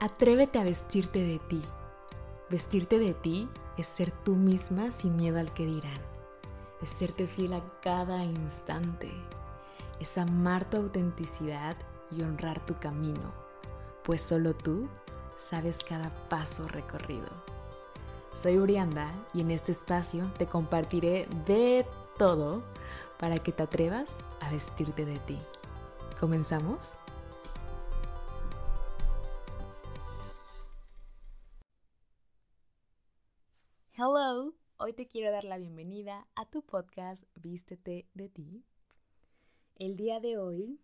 Atrévete a vestirte de ti. Vestirte de ti es ser tú misma sin miedo al que dirán. Es serte fiel a cada instante. Es amar tu autenticidad y honrar tu camino, pues solo tú sabes cada paso recorrido. Soy Urianda y en este espacio te compartiré de todo para que te atrevas a vestirte de ti. ¿Comenzamos? Hoy te quiero dar la bienvenida a tu podcast Vístete de ti. El día de hoy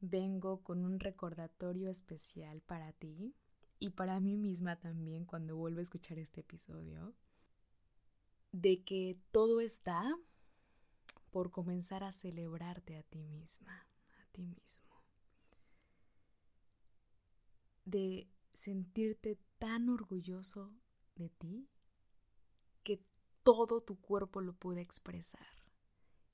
vengo con un recordatorio especial para ti y para mí misma también cuando vuelvo a escuchar este episodio de que todo está por comenzar a celebrarte a ti misma, a ti mismo. De sentirte tan orgulloso de ti que todo tu cuerpo lo pueda expresar,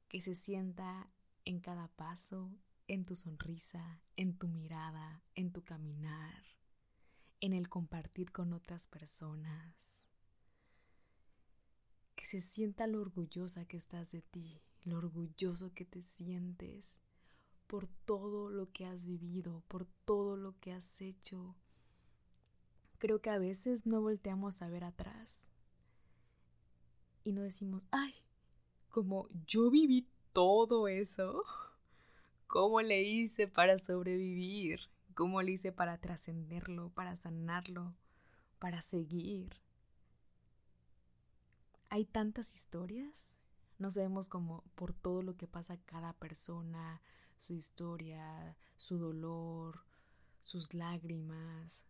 que se sienta en cada paso, en tu sonrisa, en tu mirada, en tu caminar, en el compartir con otras personas. Que se sienta lo orgullosa que estás de ti, lo orgulloso que te sientes por todo lo que has vivido, por todo lo que has hecho. Creo que a veces no volteamos a ver atrás y no decimos, ay, como yo viví todo eso, ¿cómo le hice para sobrevivir? ¿Cómo le hice para trascenderlo, para sanarlo, para seguir? Hay tantas historias, no sabemos cómo por todo lo que pasa cada persona, su historia, su dolor, sus lágrimas,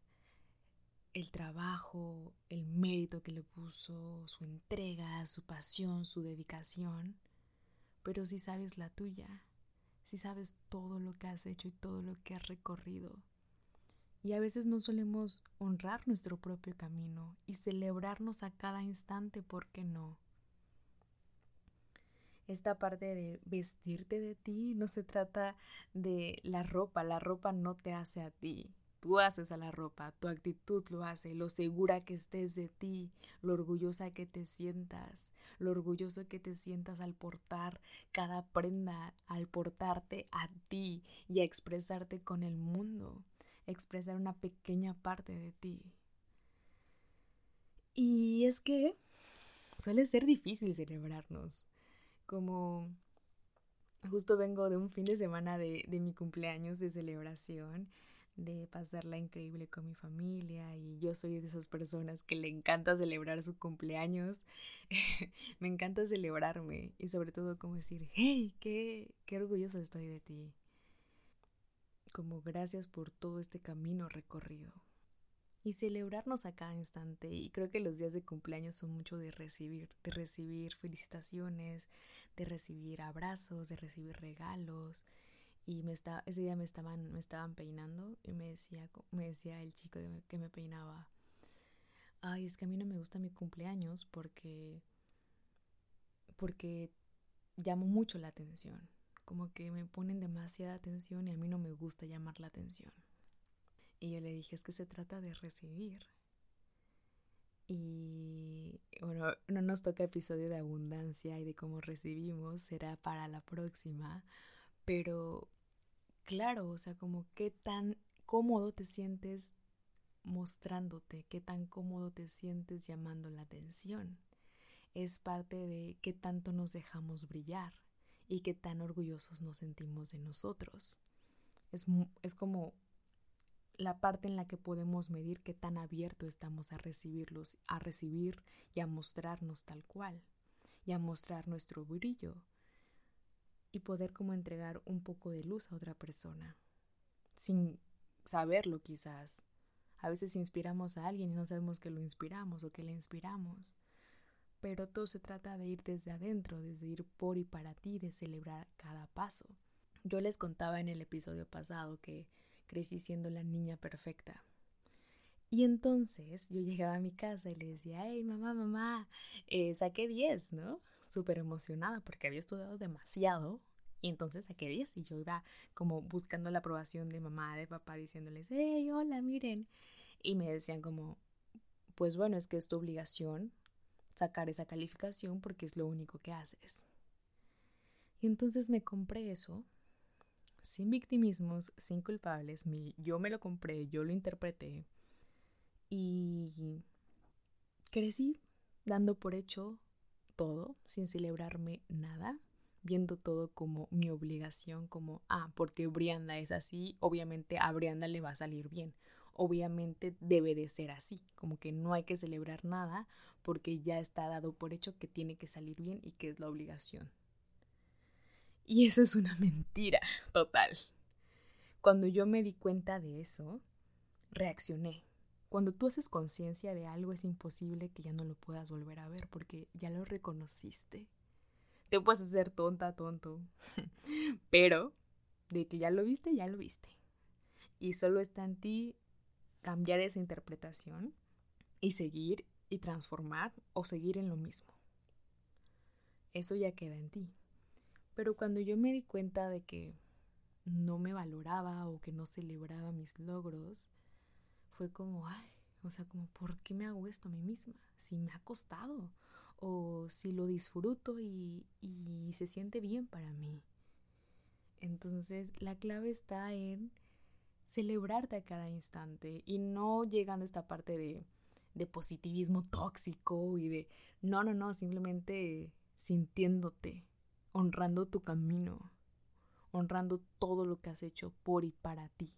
el trabajo, el mérito que le puso, su entrega, su pasión, su dedicación, pero si sabes la tuya, si sabes todo lo que has hecho y todo lo que has recorrido. Y a veces no solemos honrar nuestro propio camino y celebrarnos a cada instante, ¿por qué no? Esta parte de vestirte de ti no se trata de la ropa, la ropa no te hace a ti, Tú haces a la ropa, tu actitud lo hace, lo segura que estés de ti, lo orgullosa que te sientas, lo orgulloso que te sientas al portar cada prenda, al portarte a ti y a expresarte con el mundo, expresar una pequeña parte de ti. Y es que suele ser difícil celebrarnos, como justo vengo de un fin de semana de, de mi cumpleaños de celebración de pasarla increíble con mi familia y yo soy de esas personas que le encanta celebrar su cumpleaños. me encanta celebrarme y sobre todo como decir, hey, qué, qué orgullosa estoy de ti. Como gracias por todo este camino recorrido. Y celebrarnos a cada instante. Y creo que los días de cumpleaños son mucho de recibir, de recibir felicitaciones, de recibir abrazos, de recibir regalos y me está, ese día me estaban, me estaban peinando y me decía, me decía el chico que me peinaba, ay, es que a mí no me gusta mi cumpleaños porque, porque llamo mucho la atención, como que me ponen demasiada atención y a mí no me gusta llamar la atención. Y yo le dije, es que se trata de recibir. Y bueno, no nos toca episodio de abundancia y de cómo recibimos, será para la próxima pero claro, o sea, como qué tan cómodo te sientes mostrándote, qué tan cómodo te sientes llamando la atención. Es parte de qué tanto nos dejamos brillar y qué tan orgullosos nos sentimos de nosotros. Es, es como la parte en la que podemos medir qué tan abierto estamos a recibirlos, a recibir y a mostrarnos tal cual, y a mostrar nuestro brillo, y poder como entregar un poco de luz a otra persona, sin saberlo quizás. A veces inspiramos a alguien y no sabemos que lo inspiramos o que le inspiramos. Pero todo se trata de ir desde adentro, desde ir por y para ti, de celebrar cada paso. Yo les contaba en el episodio pasado que crecí siendo la niña perfecta. Y entonces yo llegaba a mi casa y le decía, hey mamá, mamá, eh, saqué 10, ¿no? Súper emocionada porque había estudiado demasiado y entonces saqué 10 y yo iba como buscando la aprobación de mamá, de papá, diciéndoles, hey, hola, miren. Y me decían como, pues bueno, es que es tu obligación sacar esa calificación porque es lo único que haces. Y entonces me compré eso, sin victimismos, sin culpables, yo me lo compré, yo lo interpreté y crecí dando por hecho todo, sin celebrarme nada, viendo todo como mi obligación, como, ah, porque Brianda es así, obviamente a Brianda le va a salir bien, obviamente debe de ser así, como que no hay que celebrar nada porque ya está dado por hecho que tiene que salir bien y que es la obligación. Y eso es una mentira total. Cuando yo me di cuenta de eso, reaccioné. Cuando tú haces conciencia de algo es imposible que ya no lo puedas volver a ver porque ya lo reconociste. Te puedes hacer tonta, tonto. Pero de que ya lo viste, ya lo viste. Y solo está en ti cambiar esa interpretación y seguir y transformar o seguir en lo mismo. Eso ya queda en ti. Pero cuando yo me di cuenta de que no me valoraba o que no celebraba mis logros, fue como, ay, o sea, como, ¿por qué me hago esto a mí misma? Si me ha costado o si lo disfruto y, y se siente bien para mí. Entonces, la clave está en celebrarte a cada instante y no llegando a esta parte de, de positivismo tóxico y de, no, no, no, simplemente sintiéndote, honrando tu camino, honrando todo lo que has hecho por y para ti.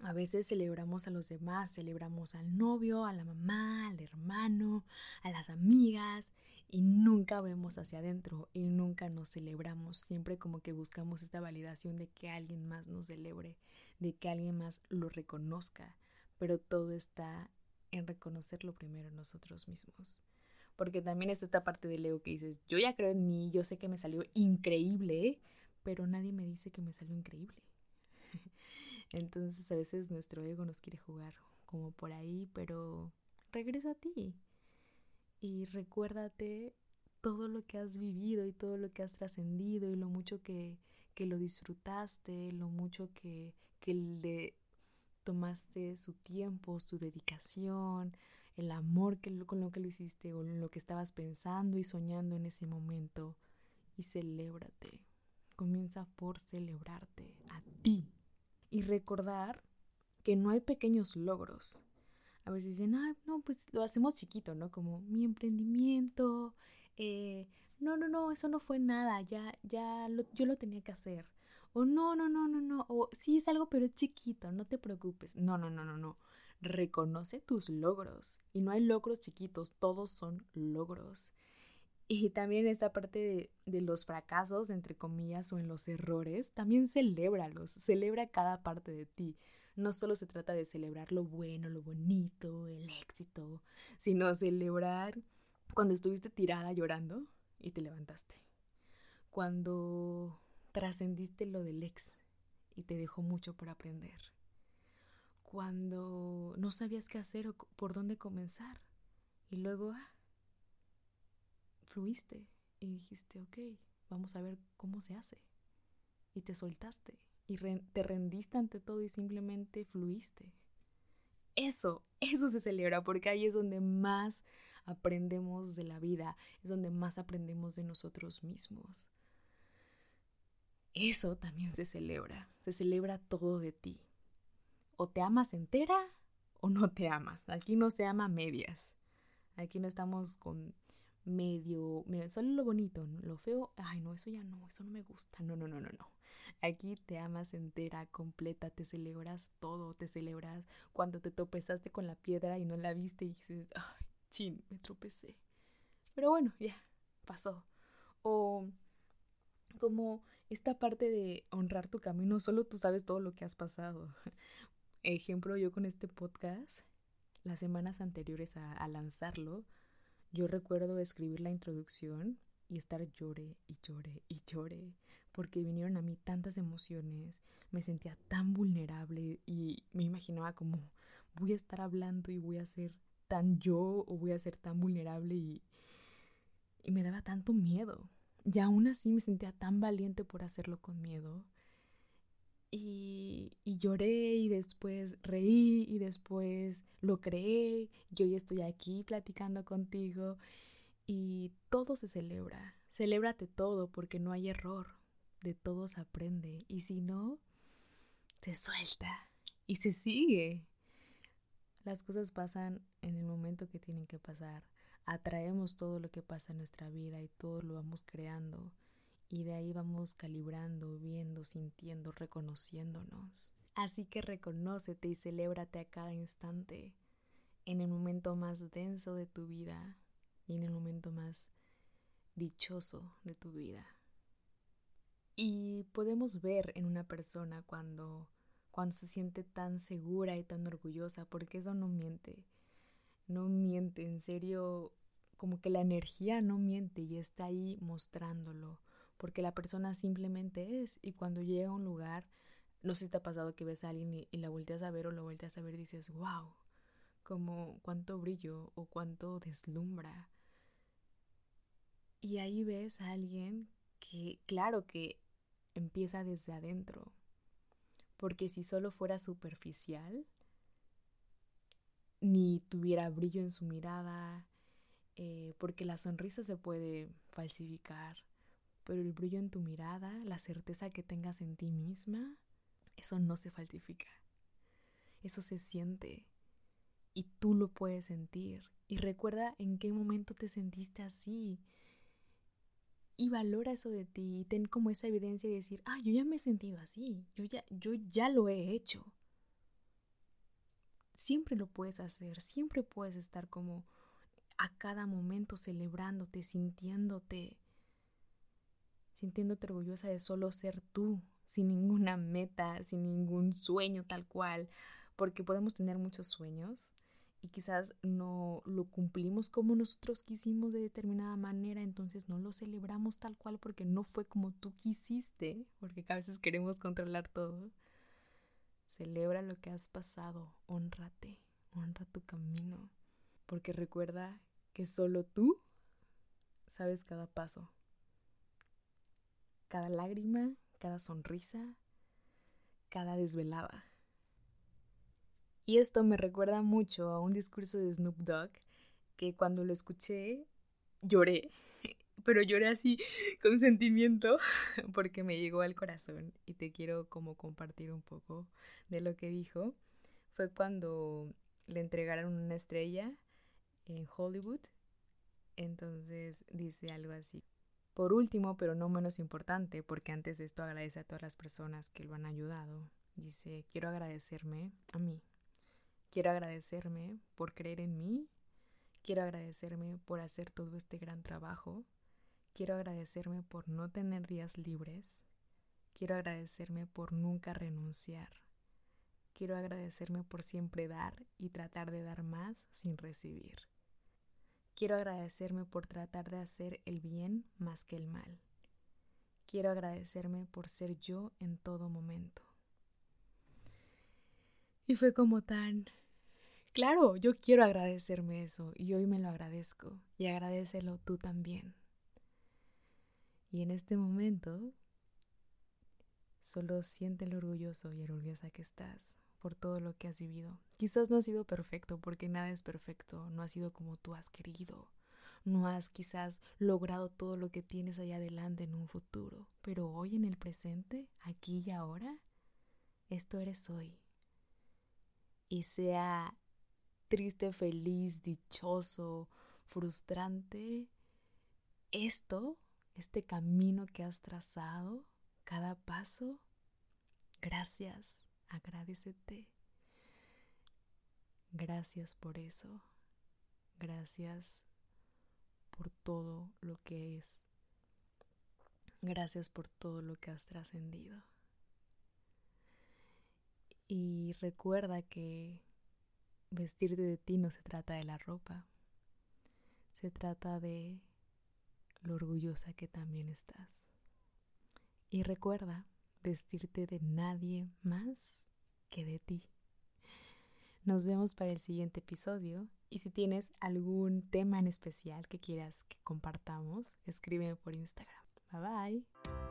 A veces celebramos a los demás, celebramos al novio, a la mamá, al hermano, a las amigas y nunca vemos hacia adentro y nunca nos celebramos. Siempre como que buscamos esta validación de que alguien más nos celebre, de que alguien más lo reconozca, pero todo está en reconocerlo primero nosotros mismos porque también está esta parte del ego que dices, yo ya creo en mí, yo sé que me salió increíble, pero nadie me dice que me salió increíble. Entonces a veces nuestro ego nos quiere jugar como por ahí, pero regresa a ti y recuérdate todo lo que has vivido y todo lo que has trascendido y lo mucho que, que lo disfrutaste, lo mucho que, que le tomaste su tiempo, su dedicación, el amor que, con lo que lo hiciste o lo que estabas pensando y soñando en ese momento y celébrate. Comienza por celebrarte a ti y recordar que no hay pequeños logros. A veces dicen, ah, no, pues lo hacemos chiquito, ¿no? Como mi emprendimiento, eh, no, no, no, eso no fue nada, ya, ya yo lo tenía que hacer. O no, no, no, no, no, o sí es algo, pero es chiquito, no te preocupes. No, no, no, no, no reconoce tus logros. Y no hay logros chiquitos, todos son logros. Y también esta parte de, los fracasos, entre comillas, o en los errores, también celébralos, celebra cada parte de ti. No solo se trata de celebrar lo bueno, lo bonito, el éxito, sino celebrar cuando estuviste tirada llorando y te levantaste. Cuando trascendiste lo del ex y te dejó mucho por aprender cuando no sabías qué hacer o por dónde comenzar. Y luego ah, fluiste y dijiste, ok, vamos a ver cómo se hace. Y te soltaste y te rendiste ante todo y simplemente fluiste. Eso, eso se celebra porque ahí es donde más aprendemos de la vida, es donde más aprendemos de nosotros mismos. Eso también se celebra, se celebra todo de ti o te amas entera o no te amas. Aquí no se ama medias. Aquí no estamos con medio, solo lo bonito, lo feo, ay no, eso ya no, eso no me gusta. No, no, no, no, no. Aquí te amas entera, completa, te celebras todo, te celebras cuando te tropezaste con la piedra y no la viste y dices, ay, chin, me tropecé. Pero bueno, ya, pasó. O como esta parte de honrar tu camino, solo tú sabes todo lo que has pasado. Ejemplo, yo con este podcast, las semanas anteriores a, lanzarlo, yo recuerdo escribir la introducción y estar llore y llore y llore, porque vinieron a mí tantas emociones, me sentía tan vulnerable y me imaginaba como voy a estar hablando y voy a ser tan yo o voy a ser tan vulnerable y, me daba tanto miedo. Y aún así me sentía tan valiente por hacerlo con miedo y, y, lloré y después reí y después lo creé. Yo ya estoy aquí platicando contigo y todo se celebra. Celébrate todo porque no hay error. De todo se aprende y si no, te suelta y se sigue. Las cosas pasan en el momento que tienen que pasar. Atraemos todo lo que pasa en nuestra vida y todo lo vamos creando y de ahí vamos calibrando, viendo, sintiendo, reconociéndonos. Así que reconócete y celébrate a cada instante, en el momento más denso de tu vida y en el momento más dichoso de tu vida. Y podemos ver en una persona cuando, cuando se siente tan segura y tan orgullosa, porque eso no miente. No miente, en serio, como que la energía no miente y está ahí mostrándolo porque la persona simplemente es y cuando llega a un lugar, no sé si te ha pasado que ves a alguien y, la volteas a ver o lo volteas a ver y dices, wow, como cuánto brillo o cuánto deslumbra. Y ahí ves a alguien que, claro que empieza desde adentro, porque si solo fuera superficial, ni tuviera brillo en su mirada, eh, porque la sonrisa se puede falsificar, pero el brillo en tu mirada, la certeza que tengas en ti misma, eso no se falsifica. Eso se siente y tú lo puedes sentir. Y recuerda en qué momento te sentiste así. Y valora eso de ti y ten como esa evidencia de decir, ah, yo ya me he sentido así, yo ya, yo ya lo he hecho. Siempre lo puedes hacer, siempre puedes estar como a cada momento celebrándote, sintiéndote, sintiéndote orgullosa de solo ser tú, sin ninguna meta, sin ningún sueño tal cual, porque podemos tener muchos sueños y quizás no lo cumplimos como nosotros quisimos de determinada manera, entonces no lo celebramos tal cual porque no fue como tú quisiste, porque a veces queremos controlar todo. Celebra lo que has pasado, honrate, honra tu camino, porque recuerda que solo tú sabes cada paso cada lágrima, cada sonrisa, cada desvelada. Y esto me recuerda mucho a un discurso de Snoop Dogg que cuando lo escuché lloré, pero lloré así con sentimiento porque me llegó al corazón y te quiero como compartir un poco de lo que dijo. Fue cuando le entregaron una estrella en Hollywood. Entonces dice algo así. Por último, pero no menos importante, porque antes de esto agradece a todas las personas que lo han ayudado. Dice, quiero agradecerme a mí. Quiero agradecerme por creer en mí. Quiero agradecerme por hacer todo este gran trabajo. Quiero agradecerme por no tener días libres. Quiero agradecerme por nunca renunciar. Quiero agradecerme por siempre dar y tratar de dar más sin recibir. Quiero agradecerme por tratar de hacer el bien más que el mal. Quiero agradecerme por ser yo en todo momento. Y fue como tan... Claro, yo quiero agradecerme eso y hoy me lo agradezco y agradecelo tú también. Y en este momento, solo siente lo orgulloso y orgullosa que estás por todo lo que has vivido. Quizás no ha sido perfecto, porque nada es perfecto, no ha sido como tú has querido, no has quizás logrado todo lo que tienes allá adelante en un futuro, pero hoy en el presente, aquí y ahora, esto eres hoy. Y sea triste, feliz, dichoso, frustrante, esto, este camino que has trazado, cada paso, gracias agradecete. Gracias por eso. Gracias por todo lo que es. Gracias por todo lo que has trascendido. Y recuerda que vestirte de ti no se trata de la ropa. Se trata de lo orgullosa que también estás. Y recuerda vestirte de nadie más que de ti. Nos vemos para el siguiente episodio y si tienes algún tema en especial que quieras que compartamos, escríbeme por Instagram. Bye bye.